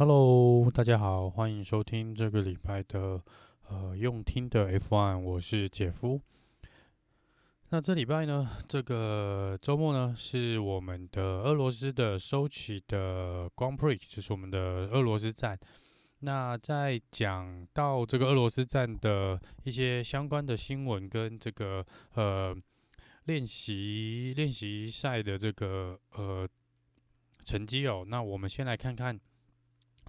Hello，大家好，欢迎收听这个礼拜的呃用听的 F1，我是杰夫。那这礼拜呢，这个周末呢，是我们的俄罗斯的首期的 Grand Prix，就是我们的俄罗斯站。那在讲到这个俄罗斯站的一些相关的新闻跟这个呃练习练习赛的这个呃成绩哦，那我们先来看看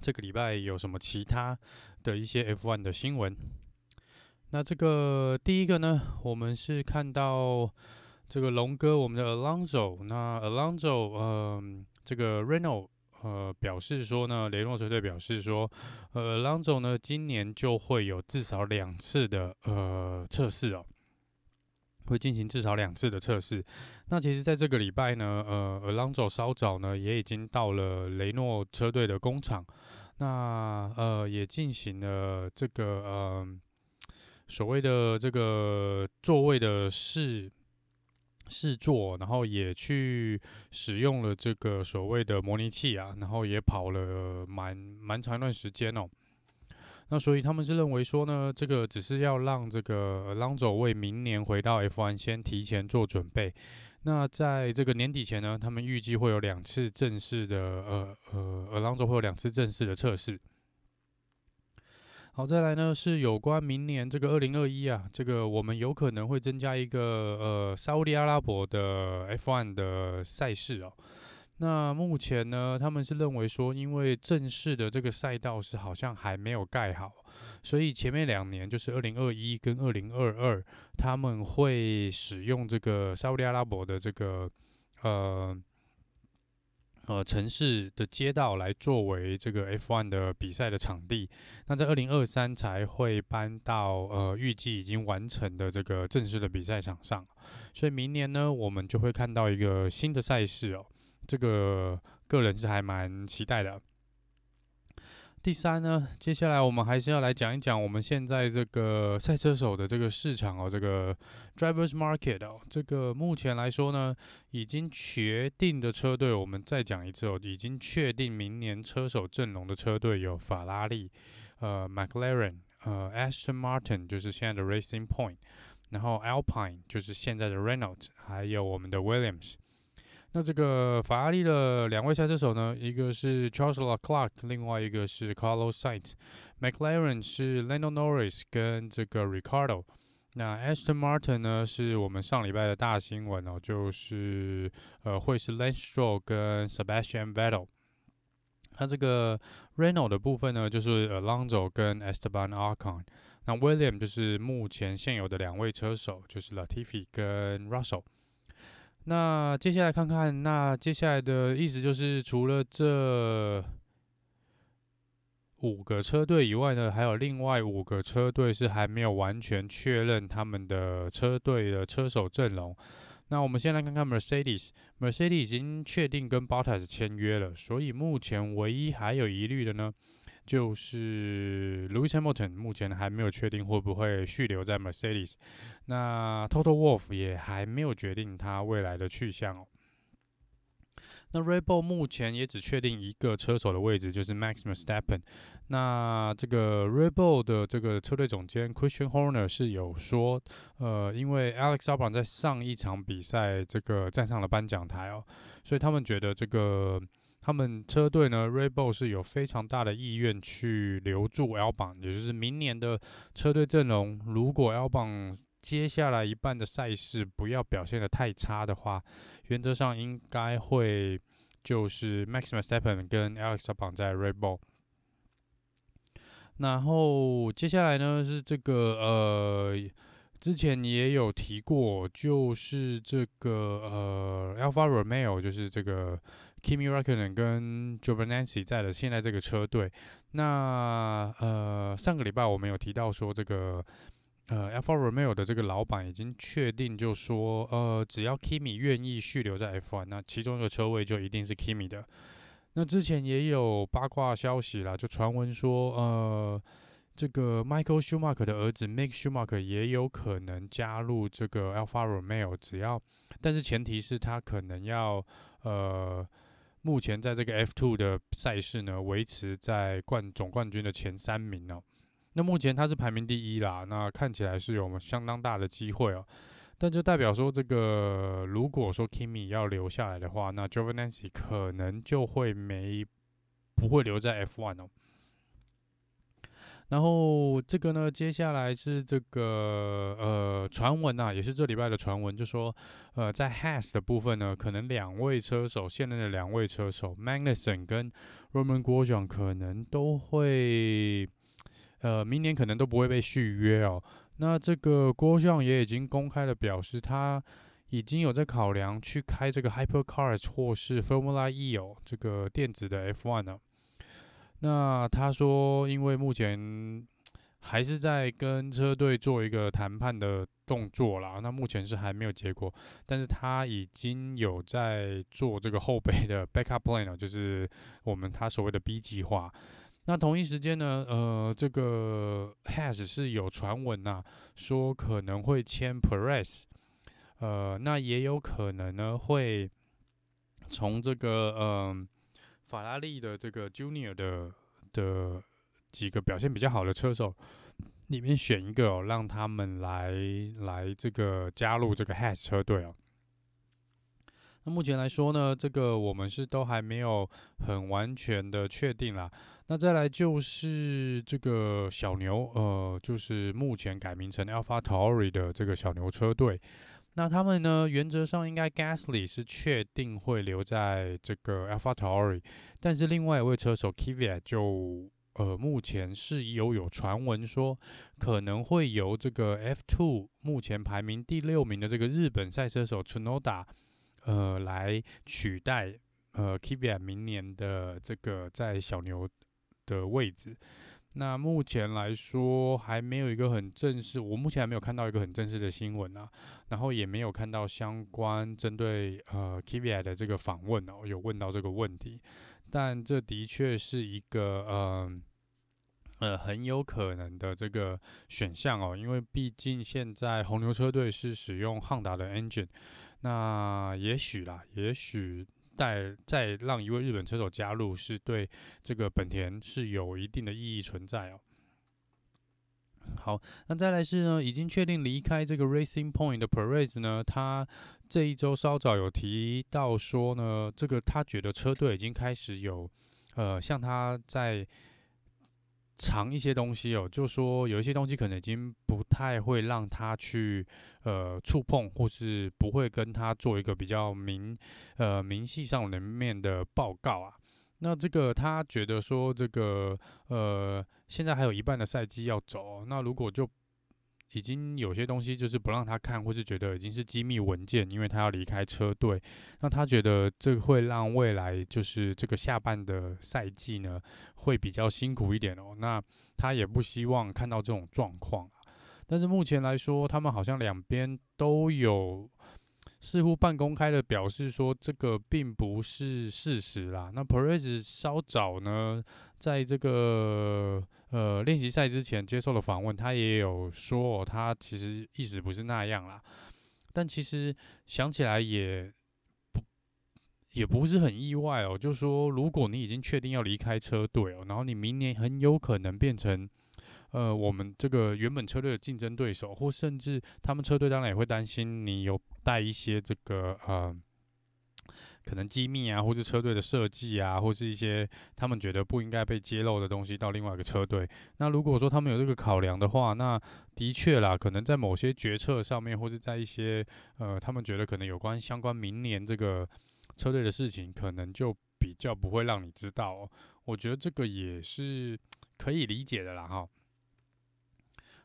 这个礼拜有什么其他的一些 F1 的新闻。那这个第一个呢，我们是看到这个龙哥，我们的 Alonso。那 Alonso，嗯，这个 Renault，呃，表示说呢，雷诺车队表示说，呃，Alonso 呢，今年就会有至少两次的呃测试哦，会进行至少两次的测试。那其实，在这个礼拜呢，呃，Alonso 稍早呢，也已经到了雷诺车队的工厂，那呃，也进行了这个嗯。呃所谓的这个座位的试试坐，然后也去使用了这个所谓的模拟器啊，然后也跑了蛮蛮长一段时间哦。那所以他们是认为说呢，这个只是要让这个 Alonso 为明年回到 F1 先提前做准备。那在这个年底前呢，他们预计会有两次正式的呃呃 Alonso 会有两次正式的测试。好，再来呢是有关明年这个二零二一啊，这个我们有可能会增加一个呃沙乌地阿拉伯的 F1 的赛事哦。那目前呢，他们是认为说，因为正式的这个赛道是好像还没有盖好，所以前面两年就是二零二一跟二零二二，他们会使用这个沙乌地阿拉伯的这个呃。呃，城市的街道来作为这个 F1 的比赛的场地，那在二零二三才会搬到呃预计已经完成的这个正式的比赛场上，所以明年呢，我们就会看到一个新的赛事哦，这个个人是还蛮期待的。第三呢，接下来我们还是要来讲一讲我们现在这个赛车手的这个市场哦，这个 drivers market 哦，这个目前来说呢，已经确定的车队，我们再讲一次哦，已经确定明年车手阵容的车队有法拉利、呃，McLaren、呃，Aston Martin 就是现在的 Racing Point，然后 Alpine 就是现在的 Renault，还有我们的 Williams。那这个法拉利的两位赛车手呢，一个是 Charles Leclerc，另外一个是 Carlos Sainz。McLaren 是 Lando Norris 跟这个 Ricardo。那 Aston Martin 呢，是我们上礼拜的大新闻哦，就是呃会是 Lance Stroll 跟 Sebastian Vettel。那这个 Renault 的部分呢，就是 Alonso 跟 Esteban Ocon。那 William 就是目前现有的两位车手，就是 Latifi 跟 Russell。那接下来看看，那接下来的意思就是，除了这五个车队以外呢，还有另外五个车队是还没有完全确认他们的车队的车手阵容。那我们先来看看 Mercedes，Mercedes 已经确定跟 Bottas 签约了，所以目前唯一还有疑虑的呢，就是 Lewis Hamilton 目前还没有确定会不会续留在 Mercedes，那 Toto Wolff 也还没有决定他未来的去向哦。那 Red Bull 目前也只确定一个车手的位置，就是 Max Verstappen。那这个 Red Bull 的这个车队总监 Christian Horner 是有说，呃，因为 Alex Albon 在上一场比赛这个站上了颁奖台哦，所以他们觉得这个。他们车队呢，Red Bull 是有非常大的意愿去留住 Albon，也就是明年的车队阵容。如果 Albon 接下来一半的赛事不要表现得太差的话，原则上应该会就是 Max i m u s t e p p e n 跟 alexa 绑在 Red Bull。然后接下来呢是这个呃，之前也有提过，就是这个呃，Alpha Romeo，就是这个。Kimi Räikkönen 跟 j o v a n a n c i 在的现在这个车队，那呃上个礼拜我们有提到说这个呃 Alfa Romeo 的这个老板已经确定，就说呃只要 Kimi 愿意续留在 F1，那其中一个车位就一定是 Kimi 的。那之前也有八卦消息啦，就传闻说呃这个 Michael Schumacher 的儿子 Mick Schumacher 也有可能加入这个 Alfa Romeo，只要但是前提是他可能要呃。目前在这个 F2 的赛事呢，维持在冠总冠军的前三名哦。那目前他是排名第一啦，那看起来是有相当大的机会哦。但就代表说，这个如果说 Kimi 要留下来的话，那 Jovinanci 可能就会没不会留在 F1 哦。然后这个呢，接下来是这个呃传闻啊，也是这礼拜的传闻，就说呃在 Has 的部分呢，可能两位车手，现任的两位车手 Magnussen 跟 Roman g r o s j e n 可能都会呃明年可能都不会被续约哦。那这个 g r o s j e n 也已经公开的表示，他已经有在考量去开这个 Hypercars 或是 Formula E 哦，这个电子的 F1 呢。那他说，因为目前还是在跟车队做一个谈判的动作啦，那目前是还没有结果，但是他已经有在做这个后备的 backup plan 了，就是我们他所谓的 B 计划。那同一时间呢，呃，这个 Has 是有传闻呐，说可能会签 Press，呃，那也有可能呢会从这个嗯。法拉利的这个 Junior 的的几个表现比较好的车手里面选一个哦，让他们来来这个加入这个 Has 车队哦。那目前来说呢，这个我们是都还没有很完全的确定啦。那再来就是这个小牛，呃，就是目前改名成 AlphaTauri 的这个小牛车队。那他们呢？原则上应该 Gasly 是确定会留在这个 AlphaTauri，但是另外一位车手 Kvyat 就呃，目前是有有传闻说可能会由这个 F2 目前排名第六名的这个日本赛车手 Tsunoda 呃来取代呃 Kvyat 明年的这个在小牛的位置。那目前来说还没有一个很正式，我目前还没有看到一个很正式的新闻啊，然后也没有看到相关针对呃 Kvyat 的这个访问哦，有问到这个问题，但这的确是一个嗯，呃很有可能的这个选项哦，因为毕竟现在红牛车队是使用汉达的 engine，那也许啦，也许。再再让一位日本车手加入，是对这个本田是有一定的意义存在哦。好，那再来是呢，已经确定离开这个 Racing Point 的 Perez 呢，他这一周稍早有提到说呢，这个他觉得车队已经开始有呃，像他在。藏一些东西哦，就说有一些东西可能已经不太会让他去呃触碰，或是不会跟他做一个比较明呃明细上面的报告啊。那这个他觉得说这个呃现在还有一半的赛季要走，那如果就。已经有些东西就是不让他看，或是觉得已经是机密文件，因为他要离开车队。那他觉得这会让未来就是这个下半的赛季呢，会比较辛苦一点哦。那他也不希望看到这种状况。但是目前来说，他们好像两边都有。似乎半公开的表示说，这个并不是事实啦。那 Perez 稍早呢，在这个呃练习赛之前接受了访问，他也有说，哦，他其实意思不是那样啦。但其实想起来也不也不是很意外哦。就是说，如果你已经确定要离开车队哦，然后你明年很有可能变成。呃，我们这个原本车队的竞争对手，或甚至他们车队当然也会担心你有带一些这个呃，可能机密啊，或是车队的设计啊，或是一些他们觉得不应该被揭露的东西到另外一个车队。那如果说他们有这个考量的话，那的确啦，可能在某些决策上面，或是在一些呃，他们觉得可能有关相关明年这个车队的事情，可能就比较不会让你知道。我觉得这个也是可以理解的啦，哈。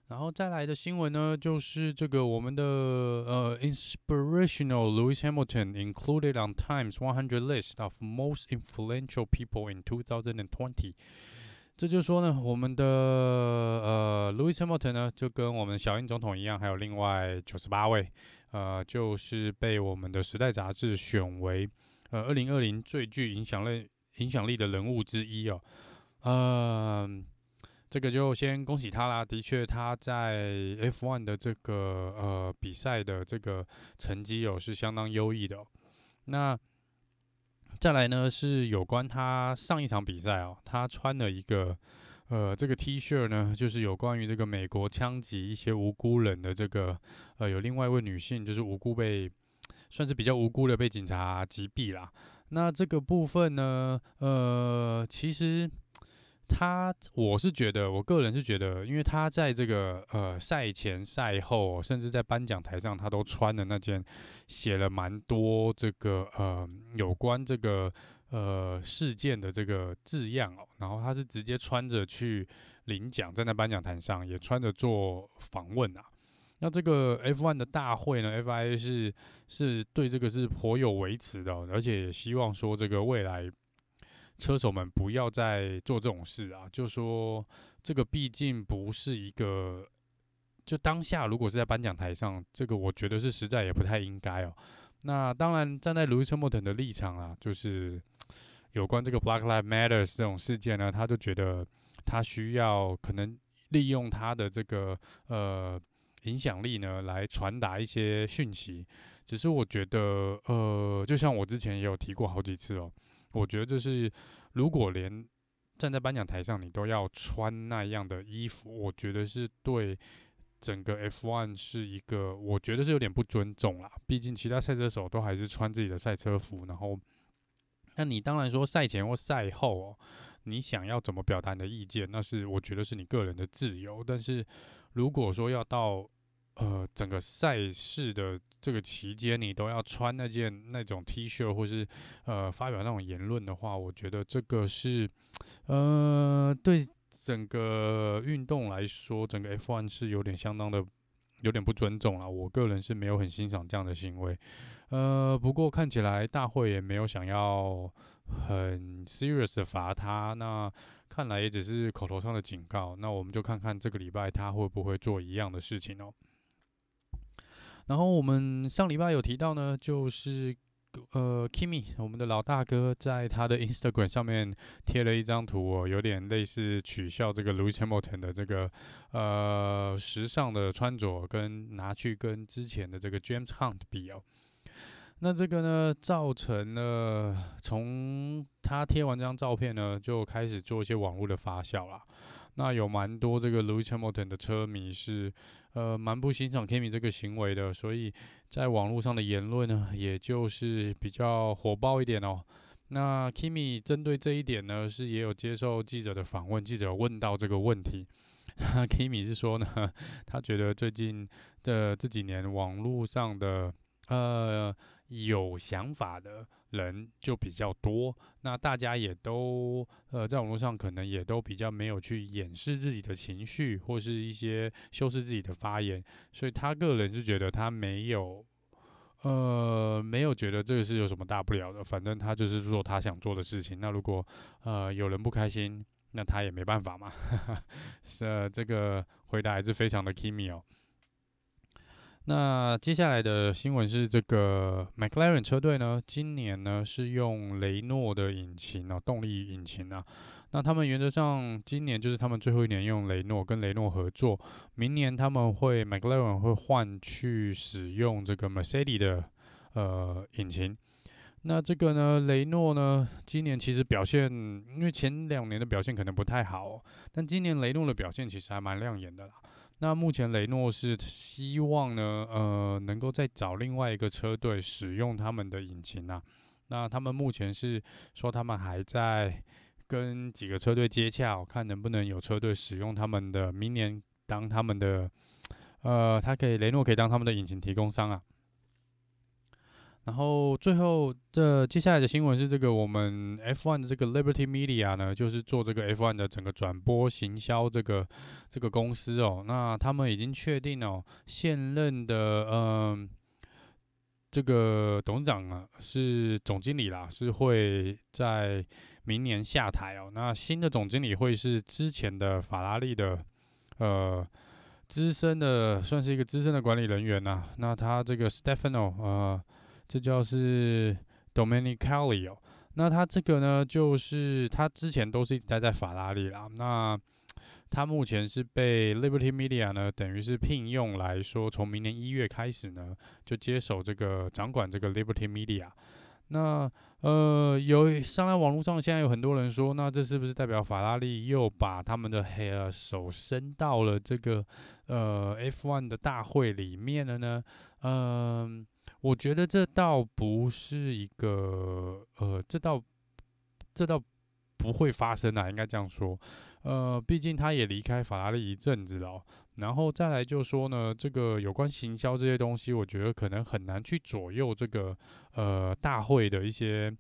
然后再来的新闻呢，就是这个我们的呃，inspirational Lewis Hamilton included on Times 100 list of most influential people in 2020。这就是说呢，我们的呃，Lewis Hamilton 呢，就跟我们小英总统一样，还有另外九十八位，呃，就是被我们的时代杂志选为呃，二零二零最具影响力影响力的人物之一哦，嗯、这个就先恭喜他啦！的确，他在 F1 的这个呃比赛的这个成绩哦是相当优异的。那再来呢是有关他上一场比赛哦，他穿了一个呃这个 T 恤呢，就是有关于这个美国枪击一些无辜人的这个呃有另外一位女性就是无辜被算是比较无辜的被警察击毙啦。那这个部分呢，呃其实。他，我是觉得，我个人是觉得，因为他在这个呃赛前、赛后，甚至在颁奖台上，他都穿的那件写了蛮多这个呃有关这个呃事件的这个字样哦。然后他是直接穿着去领奖，站在颁奖台上，也穿着做访问啊。那这个 F1 的大会呢，FIA 是是对这个是颇有维持的哦，而且也希望说这个未来。车手们不要再做这种事啊！就说这个毕竟不是一个，就当下如果是在颁奖台上，这个我觉得是实在也不太应该哦。那当然站在 Lewis Hamilton 的立场啊，就是有关这个 Black Lives Matters 这种事件呢，他就觉得他需要可能利用他的这个呃影响力呢，来传达一些讯息。只是我觉得呃，就像我之前也有提过好几次哦。我觉得这是，如果连站在颁奖台上你都要穿那样的衣服，我觉得是对整个 F1 是一个，我觉得是有点不尊重啦。毕竟其他赛车手都还是穿自己的赛车服，然后，那你当然说赛前或赛后哦，你想要怎么表达你的意见，那是我觉得是你个人的自由。但是如果说要到呃，整个赛事的这个期间，你都要穿那件那种 T 恤，或是呃发表那种言论的话，我觉得这个是呃对整个运动来说，整个 F1 是有点相当的有点不尊重啦。我个人是没有很欣赏这样的行为。呃，不过看起来大会也没有想要很 serious 的罚他，那看来也只是口头上的警告。那我们就看看这个礼拜他会不会做一样的事情哦。然后我们上礼拜有提到呢，就是呃，Kimi 我们的老大哥在他的 Instagram 上面贴了一张图哦，有点类似取笑这个 Lewis Hamilton 的这个呃时尚的穿着，跟拿去跟之前的这个 James Hunt 比哦。那这个呢，造成了从他贴完这张照片呢，就开始做一些网络的发酵啦。那有蛮多这个 Lewis Hamilton 的车迷是，呃，蛮不欣赏 Kimi 这个行为的，所以在网络上的言论呢，也就是比较火爆一点哦。那 Kimi 针对这一点呢，是也有接受记者的访问，记者问到这个问题，Kimi 是说呢，他觉得最近的这几年网络上的，呃。有想法的人就比较多，那大家也都呃在网络上可能也都比较没有去掩饰自己的情绪，或是一些修饰自己的发言，所以他个人是觉得他没有呃没有觉得这个是有什么大不了的，反正他就是做他想做的事情。那如果呃有人不开心，那他也没办法嘛。是、呃、这个回答还是非常的 Kimi 哦。那接下来的新闻是，这个 McLaren 车队呢，今年呢是用雷诺的引擎哦，动力引擎啊。那他们原则上今年就是他们最后一年用雷诺，跟雷诺合作。明年他们会 McLaren 会换去使用这个 Mercedes 的呃引擎。那这个呢，雷诺呢，今年其实表现，因为前两年的表现可能不太好，但今年雷诺的表现其实还蛮亮眼的啦。那目前雷诺是希望呢，呃，能够再找另外一个车队使用他们的引擎啊。那他们目前是说他们还在跟几个车队接洽，看能不能有车队使用他们的，明年当他们的，呃，他可以雷诺可以当他们的引擎提供商啊。然后最后这接下来的新闻是这个我们 F1 的这个 Liberty Media 呢，就是做这个 F1 的整个转播行销这个这个公司哦，那他们已经确定哦，现任的嗯、呃、这个董事长啊是总经理啦，是会在明年下台哦。那新的总经理会是之前的法拉利的呃资深的，算是一个资深的管理人员呐、那他这个 Stefano 呃。这叫是 Domenicali 哦，那他这个呢，就是他之前都是一直待在法拉利啦。那他目前是被 Liberty Media 呢，等于是聘用来说，从明年一月开始呢，就接手这个掌管这个 Liberty Media。那呃，有上来网络上现在有很多人说，那这是不是代表法拉利又把他们的黑手伸到了这个呃 F1 的大会里面了呢？嗯、我觉得这倒不是一个呃，这倒这倒不会发生啊，应该这样说。呃，毕竟他也离开法拉利一阵子了，然后再来就说呢，这个有关行销这些东西，我觉得可能很难去左右这个呃大会的一些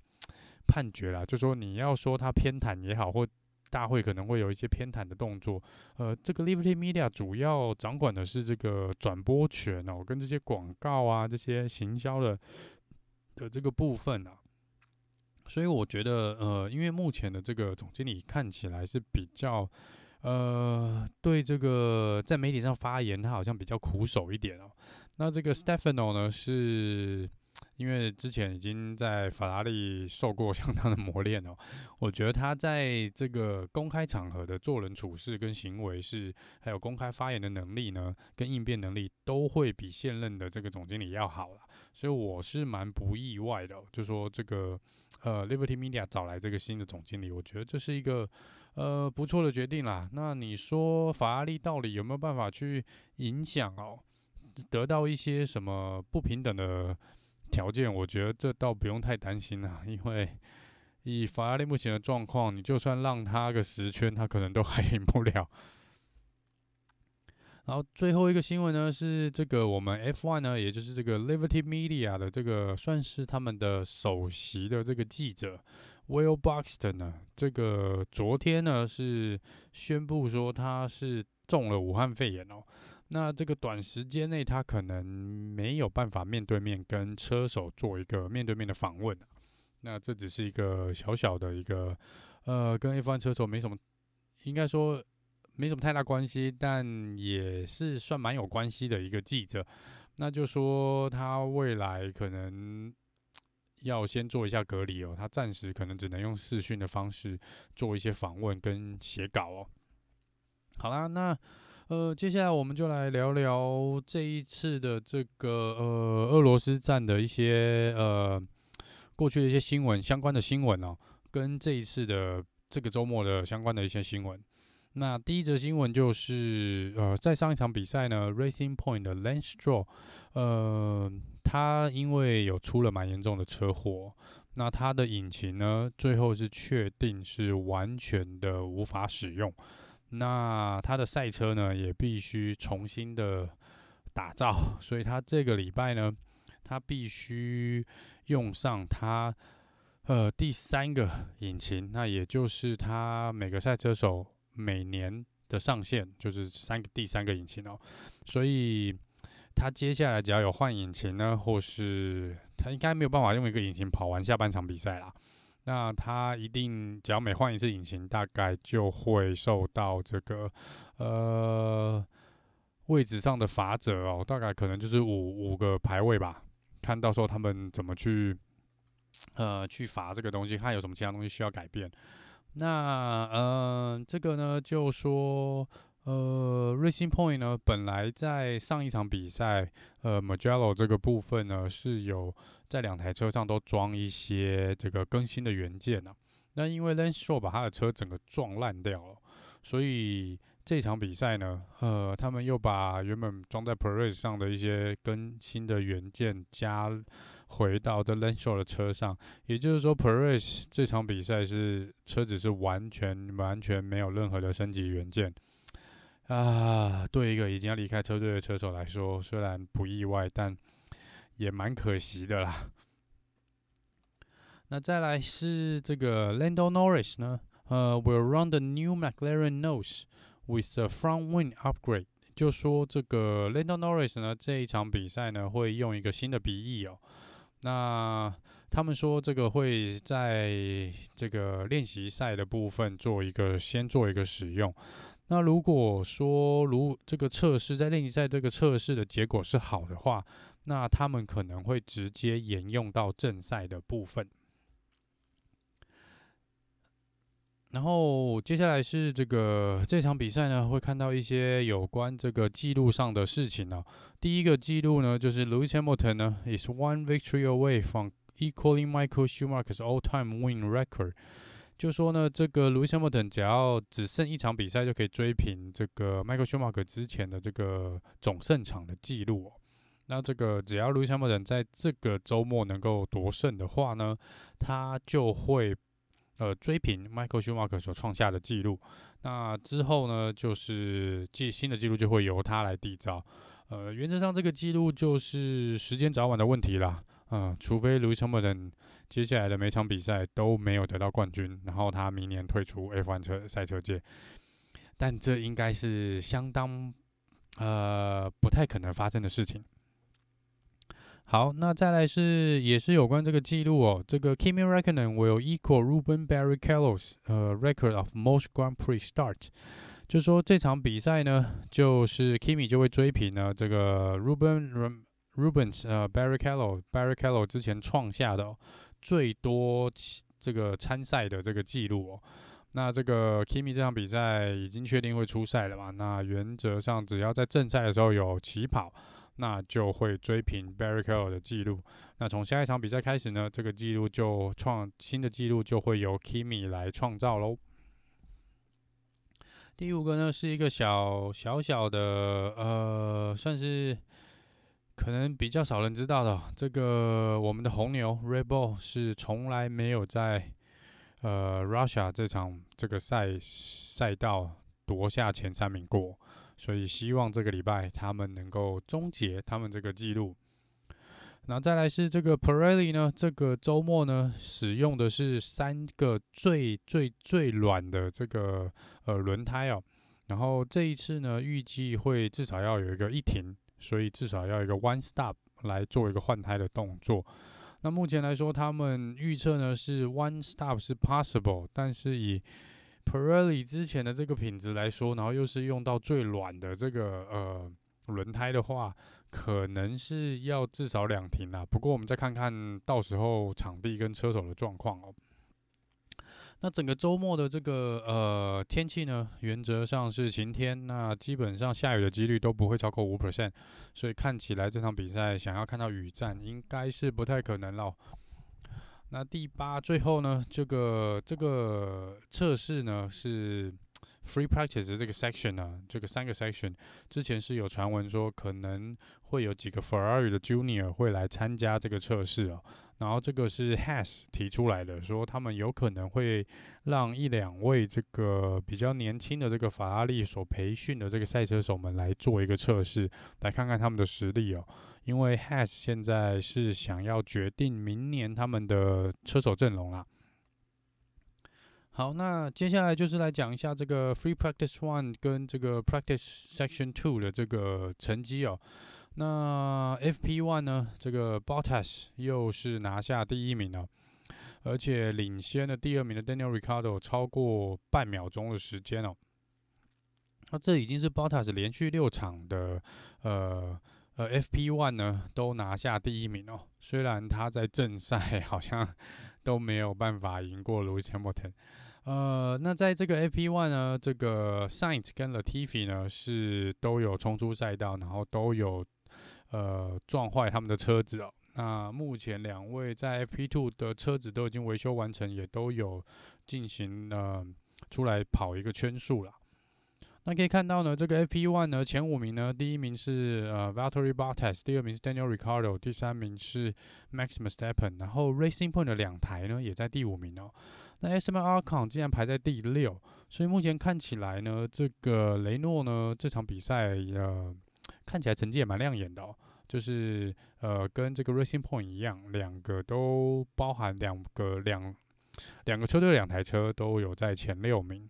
判决啦。就说你要说他偏袒也好，或大会可能会有一些偏袒的动作，呃，这个 Liberty Media 主要掌管的是这个转播权哦，跟这些广告啊这些行销的的这个部分啊。所以我觉得，呃，因为目前的这个总经理看起来是比较，呃，对这个在媒体上发言，他好像比较苦手一点哦。那这个 Stefano 呢，是因为之前已经在法拉利受过 相当的磨练哦。我觉得他在这个公开场合的做人处事跟行为是，还有公开发言的能力呢，跟应变能力都会比现任的这个总经理要好了。所以我是蛮不意外的哦，就说这个。呃，Liberty Media 找来这个新的总经理，我觉得这是一个呃不错的决定啦。那你说法拉利到底有没有办法去影响哦，得到一些什么不平等的条件？我觉得这倒不用太担心啦，因为以法拉利目前的状况，你就算让他个十圈，他可能都还赢不了。然后最后一个新闻呢，是这个我们 F1 呢，也就是这个 Liberty Media 的这个算是他们的首席的这个记者 Will Buxton 呢，这个昨天呢是宣布说他是中了武汉肺炎哦，那这个短时间内他可能没有办法面对面跟车手做一个面对面的访问，那这只是一个小小的一个呃跟 F1 车手没什么，应该说。没什么太大关系，但也是算蛮有关系的一个记者。那就说他未来可能要先做一下隔离哦，他暂时可能只能用视讯的方式做一些访问跟写稿哦。好啦，那呃，接下来我们就来聊聊这一次的这个呃俄罗斯站的一些呃过去的一些新闻相关的新闻哦，跟这一次的这个周末的相关的一些新闻。那第一则新闻就是，呃，在上一场比赛呢，Racing Point 的 Lance Stroll，呃，他因为有出了蛮严重的车祸，那他的引擎呢，最后是确定是完全的无法使用，那他的赛车呢，也必须重新的打造，所以他这个礼拜呢，他必须用上他呃第三个引擎，那也就是他每个赛车手。每年的上限就是三个第三个引擎哦，所以他接下来只要有换引擎呢，或是他应该没有办法用一个引擎跑完下半场比赛啦。那他一定只要每换一次引擎，大概就会受到这个呃位置上的罚则哦，大概可能就是五五个排位吧，看到时候他们怎么去呃去罚这个东西，看有什么其他东西需要改变。那呃，这个呢，就说呃，Racing Point 呢，本来在上一场比赛，呃，magello 这个部分呢，是有在两台车上都装一些这个更新的元件呢、啊。那因为 Lance Stroll 把他的车整个撞烂掉了，所以这场比赛呢，呃，他们又把原本装在 Perez 上的一些更新的元件加。回到 the Lance Stroll 的车上，也就是说，Perez 这场比赛是车子是完全完全没有任何的升级元件啊。对一个已经要离开车队的车手来说，虽然不意外，但也蛮可惜的啦。那再来是这个 Lando Norris 呢，呃，will run the new McLaren nose with a front wing upgrade，就说这个 Lando Norris 呢，这一场比赛呢会用一个新的鼻翼哦。那他们说这个会在这个练习赛的部分做一个先做一个使用。那如果说如这个测试在练习赛这个测试的结果是好的话，那他们可能会直接沿用到正赛的部分。然后接下来是这个这场比赛呢，会看到一些有关这个记录上的事情呢、啊。第一个记录呢，就是 Lewis Hamilton 呢，is one victory away from equaling Michael Schumacher's all-time win record。就说呢，这个 Lewis Hamilton 只要只剩一场比赛就可以追平这个 Michael Schumacher 之前的这个总胜场的记录。那这个只要 Lewis Hamilton 在这个周末能够夺胜的话呢，他就会呃追平 Michael Schumacher 所创下的记录。那之后呢，就是记新的记录就会由他来缔造。呃，原则上这个记录就是时间早晚的问题啦。嗯、除非 Lewis Hamilton 接下来的每场比赛都没有得到冠军，然后他明年退出 F1 车赛车界，但这应该是相当呃不太可能发生的事情。好，那再来是也是有关这个记录哦，这个 Kimi Räikkönen will equal Ruben Barrichello's 呃 record of most Grand Prix start，就说这场比赛呢，就是 Kimi 就会追平呢这个 Ruben Rubens 呃 Barrichello Barrichello 之前创下的、最多这个参赛的这个记录哦。那这个 Kimi 这场比赛已经确定会出赛了嘛？那原则上只要在正赛的时候有起跑，那就会追平 Barrichello 的记录。那从下一场比赛开始呢，这个记录就创新的记录就会由 Kimi 来创造喽。第五个呢是一个小小小的呃，算是。可能比较少人知道的，这个我们的红牛 Red Bull 是从来没有在呃 Russia 这场这个赛赛道夺下前三名过，所以希望这个礼拜他们能够终结他们这个记录。然后再来是这个 Pirelli 呢，这个周末呢使用的是三个最最最软的这个呃轮胎哦，然后这一次呢预计会至少要有一个一停。所以至少要一个 one stop 来做一个换胎的动作。那目前来说，他们预测呢是 one stop 是 possible，但是以 Pirelli 之前的这个品质来说，然后又是用到最软的这个呃轮胎的话，可能是要至少两停啦。不过我们再看看到时候场地跟车手的状况哦。那整个周末的这个呃天气呢，原则上是晴天，那基本上下雨的几率都不会超过五 percent，所以看起来这场比赛想要看到雨战应该是不太可能了。那第八最后呢，这个这个测试呢是 free practice 这个 section 呢、这个三个 section 之前是有传闻说可能会有几个 Ferrari 的 Junior 会来参加这个测试啊。然后这个是 Has 提出来的，说他们有可能会让一两位这个比较年轻的这个法拉利所培训的这个赛车手们来做一个测试，来看看他们的实力哦。因为 Haas 现在是想要决定明年他们的车手阵容啦。好，那接下来就是来讲一下这个 Free Practice One 跟这个 Practice Section Two 的这个成绩哦。那 FP One 呢？这个 Bottas 又是拿下第一名了，而且领先了第二名的 Daniel Ricciardo 超过半秒钟的时间哦。那这已经是 Bottas 连续六场的呃呃 FP One 呢都拿下第一名哦。虽然他在正赛 好像都没有办法赢过 Lewis Hamilton。呃，那在这个 F P One 呢，这个 Sainz 跟 Latifi 呢是都有冲出赛道，然后都有。呃，撞坏他们的车子哦。那目前两位在 F P Two 的车子都已经维修完成，也都有进行呃出来跑一个圈数了。那可以看到呢，这个 F P One 呢前五名呢，第一名是呃 Valtteri Bottas，第二名是 Daniel r i c a r d o 第三名是 Max Verstappen，然后 Racing Point 的两台呢也在第五名哦。那 S M R Con 竟然排在第六，所以目前看起来呢，这个雷诺呢这场比赛呃。看起来成绩也蛮亮眼的哦，就是呃跟这个 Racing Point 一样，两个都包含两个两两个车队两台车都有在前六名。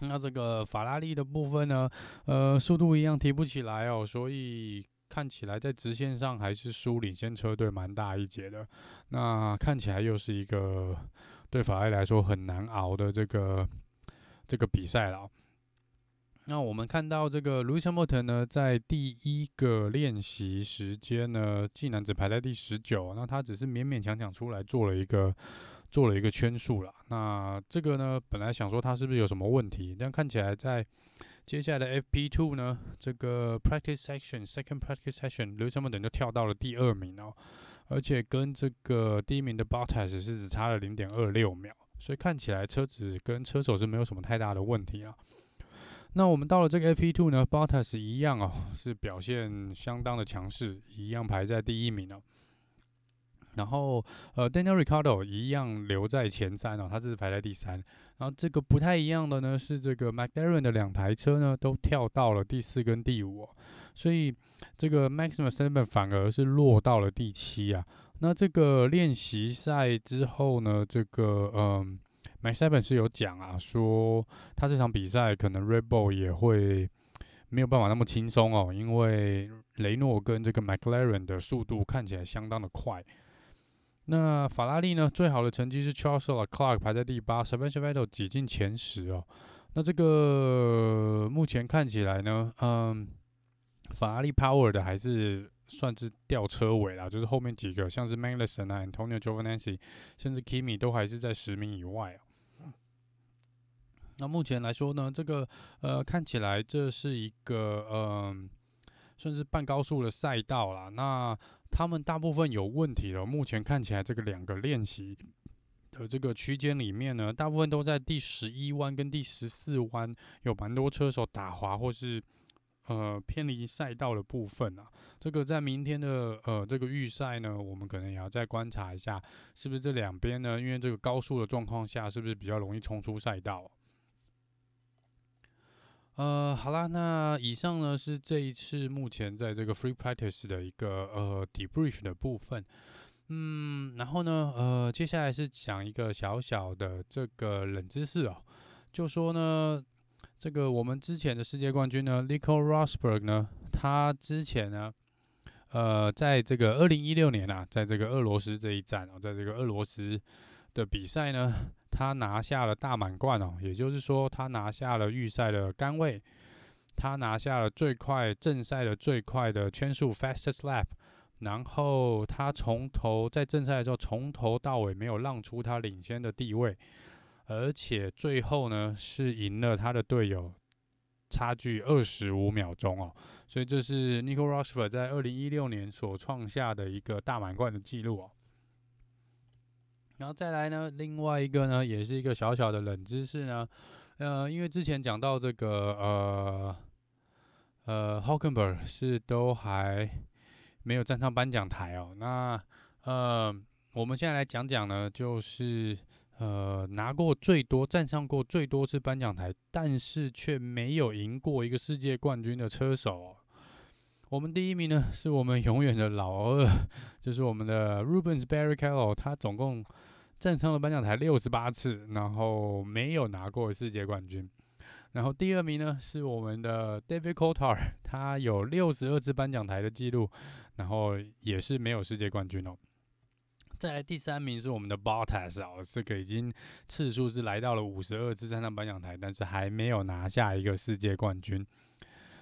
那这个法拉利的部分呢，呃速度一样提不起来哦，所以看起来在直线上还是输领先车队蛮大一截的。那看起来又是一个对法拉利来说很难熬的这个这个比赛了。那我们看到这个 Lewis Hamilton 呢，在第一个练习时间呢，竟然只排在第十九，那他只是勉勉强强出来做了一个做了一个圈数了。那这个呢，本来想说他是不是有什么问题，但看起来在接下来的 FP2 呢，这个 Practice Section Second Practice Session，Lewis Hamilton 就跳到了第二名哦。而且跟这个第一名的 Bottas 是只差了零点二六秒，所以看起来车子跟车手是没有什么太大的问题啊。那我们到了这个 FP2 呢，Bottas 一样哦，是表现相当的强势，一样排在第一名哦。然后呃，Daniel r i c a r d o 一样留在前三哦，他这是排在第三。然后这个不太一样的呢，是这个 McLaren 的两台车呢都跳到了第四跟第五，所以这个 Max Verstappen 反而是落到了第七啊。那这个练习赛之后呢，这个嗯。Max Verstappen 是有讲啊，说他这场比赛可能 Red Bull 也会没有办法那么轻松哦，因为雷诺跟这个 McLaren 的速度看起来相当的快。那法拉利呢，最好的成绩是 Charles Clark 排在第八 s e b a s t i a Vettel 挤进前十哦。那这个目前看起来呢，嗯，法拉利 Power 的还是算是吊车尾啦，就是后面几个像是 Magnussen 啊、Antonio Giovinazzi，甚至 Kimi 都还是在十名以外啊。那目前来说呢，这个呃看起来这是一个嗯、算是半高速的赛道啦。那他们大部分有问题了。目前看起来这个两个练习的这个区间里面呢，大部分都在第十一弯跟第十四弯有蛮多车手打滑或是呃偏离赛道的部分啊。这个在明天的呃这个预赛呢，我们可能也要再观察一下，是不是这两边呢，因为这个高速的状况下，是不是比较容易冲出赛道？呃，好啦，那以上呢是这一次目前在这个 Free Practice 的一个呃 Debrief 的部分，嗯，然后呢，呃，接下来是讲一个小小的这个冷知识哦，就说呢，这个我们之前的世界冠军呢，Nico Rosberg 呢，他之前呢，呃，在这个二零一六年啊，在这个俄罗斯这一站哦，在这个俄罗斯的比赛呢。他拿下了大满贯哦，也就是说，他拿下了预赛的杆位，他拿下了最快正赛的最快的圈数 fastest lap，然后他从头在正赛的时候从头到尾没有让出他领先的地位，而且最后呢是赢了他的队友，差距二十五秒钟哦，所以这是 Nico Rosberg 在二零一六年所创下的一个大满贯的记录哦。然后再来呢，另外一个呢，也是一个小小的冷知识呢，呃，因为之前讲到这个呃呃，Hockenberg 是都还没有站上颁奖台哦，那呃，我们现在来讲讲呢，就是呃拿过最多站上过最多次颁奖台，但是却没有赢过一个世界冠军的车手。我们第一名呢，是我们永远的老二，就是我们的 Rubens Barrichello，他总共站上了颁奖台六十八次，然后没有拿过世界冠军。然后第二名呢，是我们的 David Coulthard，他有六十二次颁奖台的记录，然后也是没有世界冠军哦。再来第三名是我们的 Bottas 哦，这个已经次数是来到了五十二次站上颁奖台，但是还没有拿下一个世界冠军。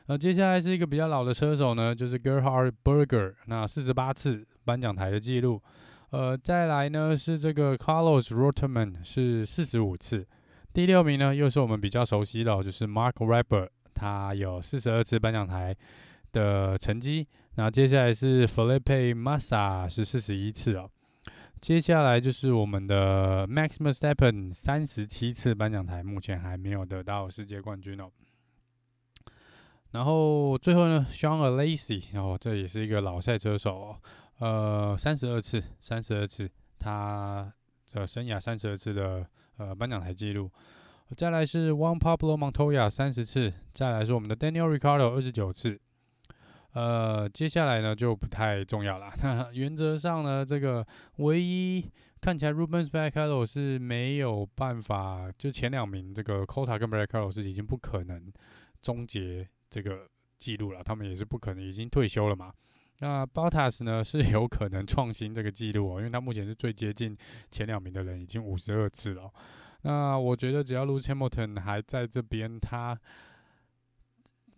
那接下来是一个比较老的车手呢，就是 Gerhard Berger，那四十八次颁奖台的记录。呃，再来呢是这个 Carlos Roteman 是四十五次。第六名呢又是我们比较熟悉的，就是 Mark Webber，他有四十二次颁奖台的成绩。那接下来是 Felipe Massa 是四十一次哦。接下来就是我们的 Max Verstappen 三十七次颁奖台，目前还没有得到世界冠军哦。然后最后呢，Sean Alesi，哦，这也是一个老赛车手哦，呃，三十二次，三十二次，他的生涯三十二次的呃颁奖台记录。再来是 Juan Pablo Montoya 三十次，再来是我们的 Daniel Ricardo 二十九次。呃，接下来呢就不太重要了。原则上呢，这个唯一看起来 Rubens Barrichello 是没有办法，就前两名这个 Coulthard 跟 Barrichello 是已经不可能终结。这个记录了，他们也是不可能已经退休了嘛。那 Bottas 呢是有可能创新这个记录哦，因为他目前是最接近前两名的人，已经五十二次了。那我觉得只要 Lewis Hamilton 还在这边，他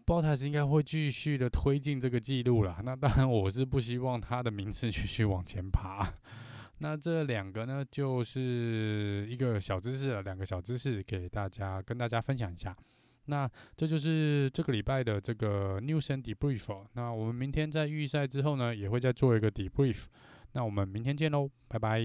Bottas 应该会继续的推进这个记录了。那当然，我是不希望他的名次继续往前爬。那这两个呢，就是一个小知识了，两个小知识给大家跟大家分享一下。那这就是这个礼拜的这个 News and Debrief。那我们明天在预赛之后呢，也会再做一个 Debrief。那我们明天见喽，拜拜。